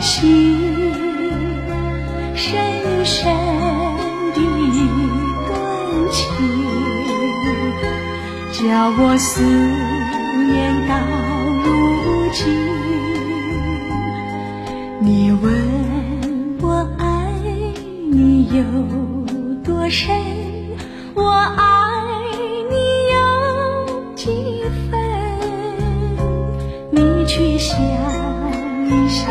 心，深深的感情，叫我思念到如今。你问我爱你有多深，我爱你有几分？你去想一想，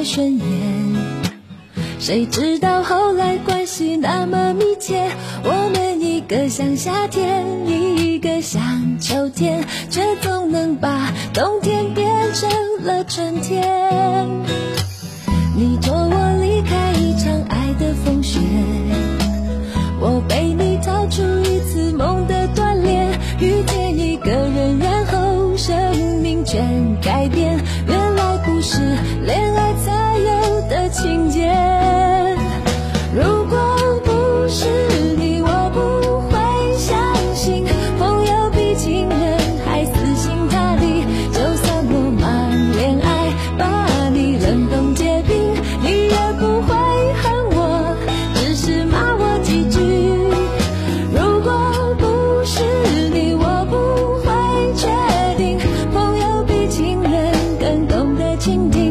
你不太顺眼，谁知道后来关系那么密切。我们一个像夏天，一个像秋天，却总能把冬天变成了春天。你托我离开一场爱的风雪，我陪你逃出一次梦的倾听。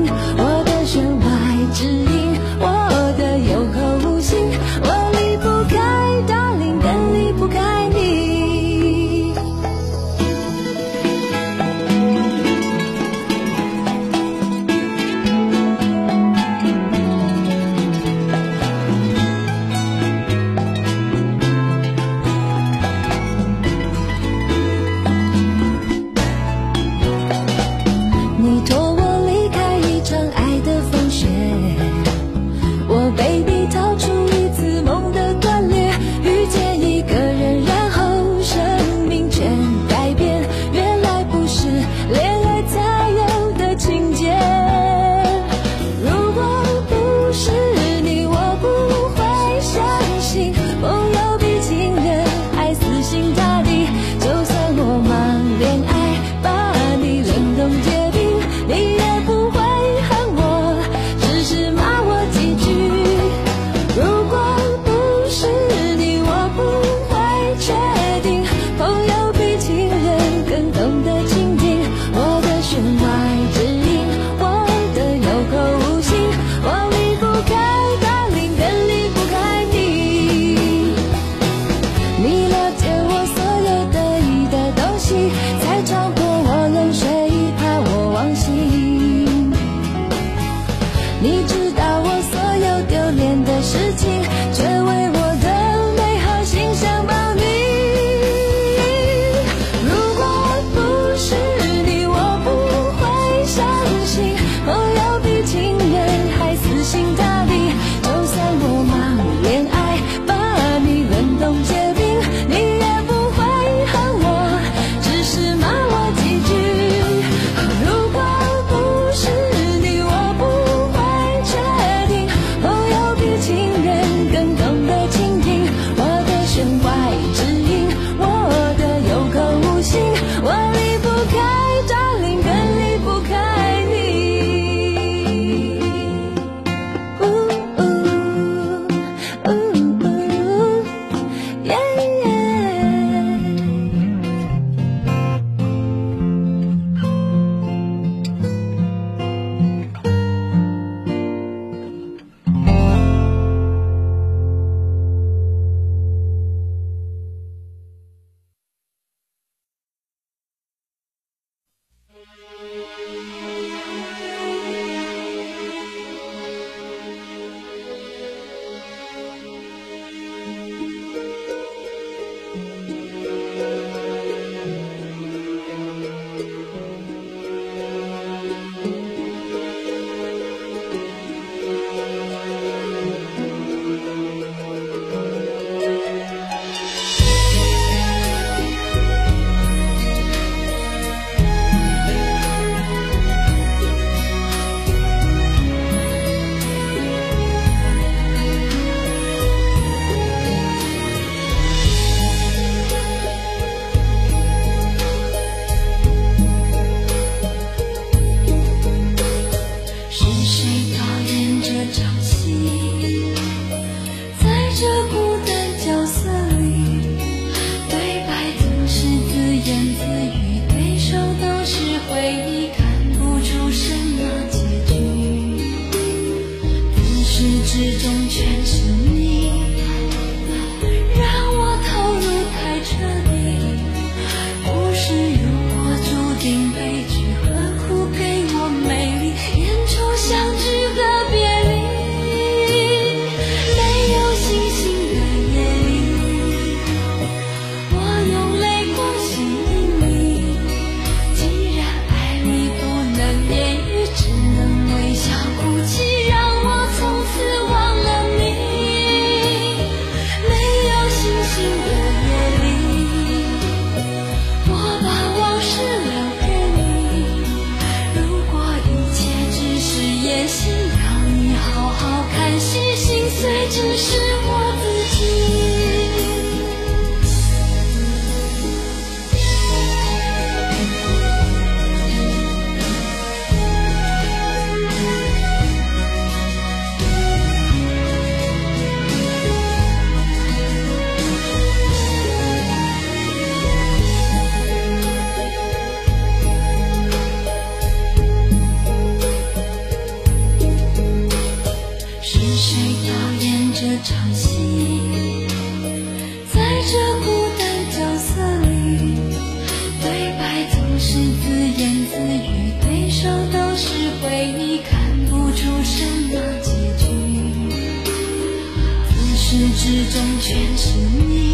中全是你。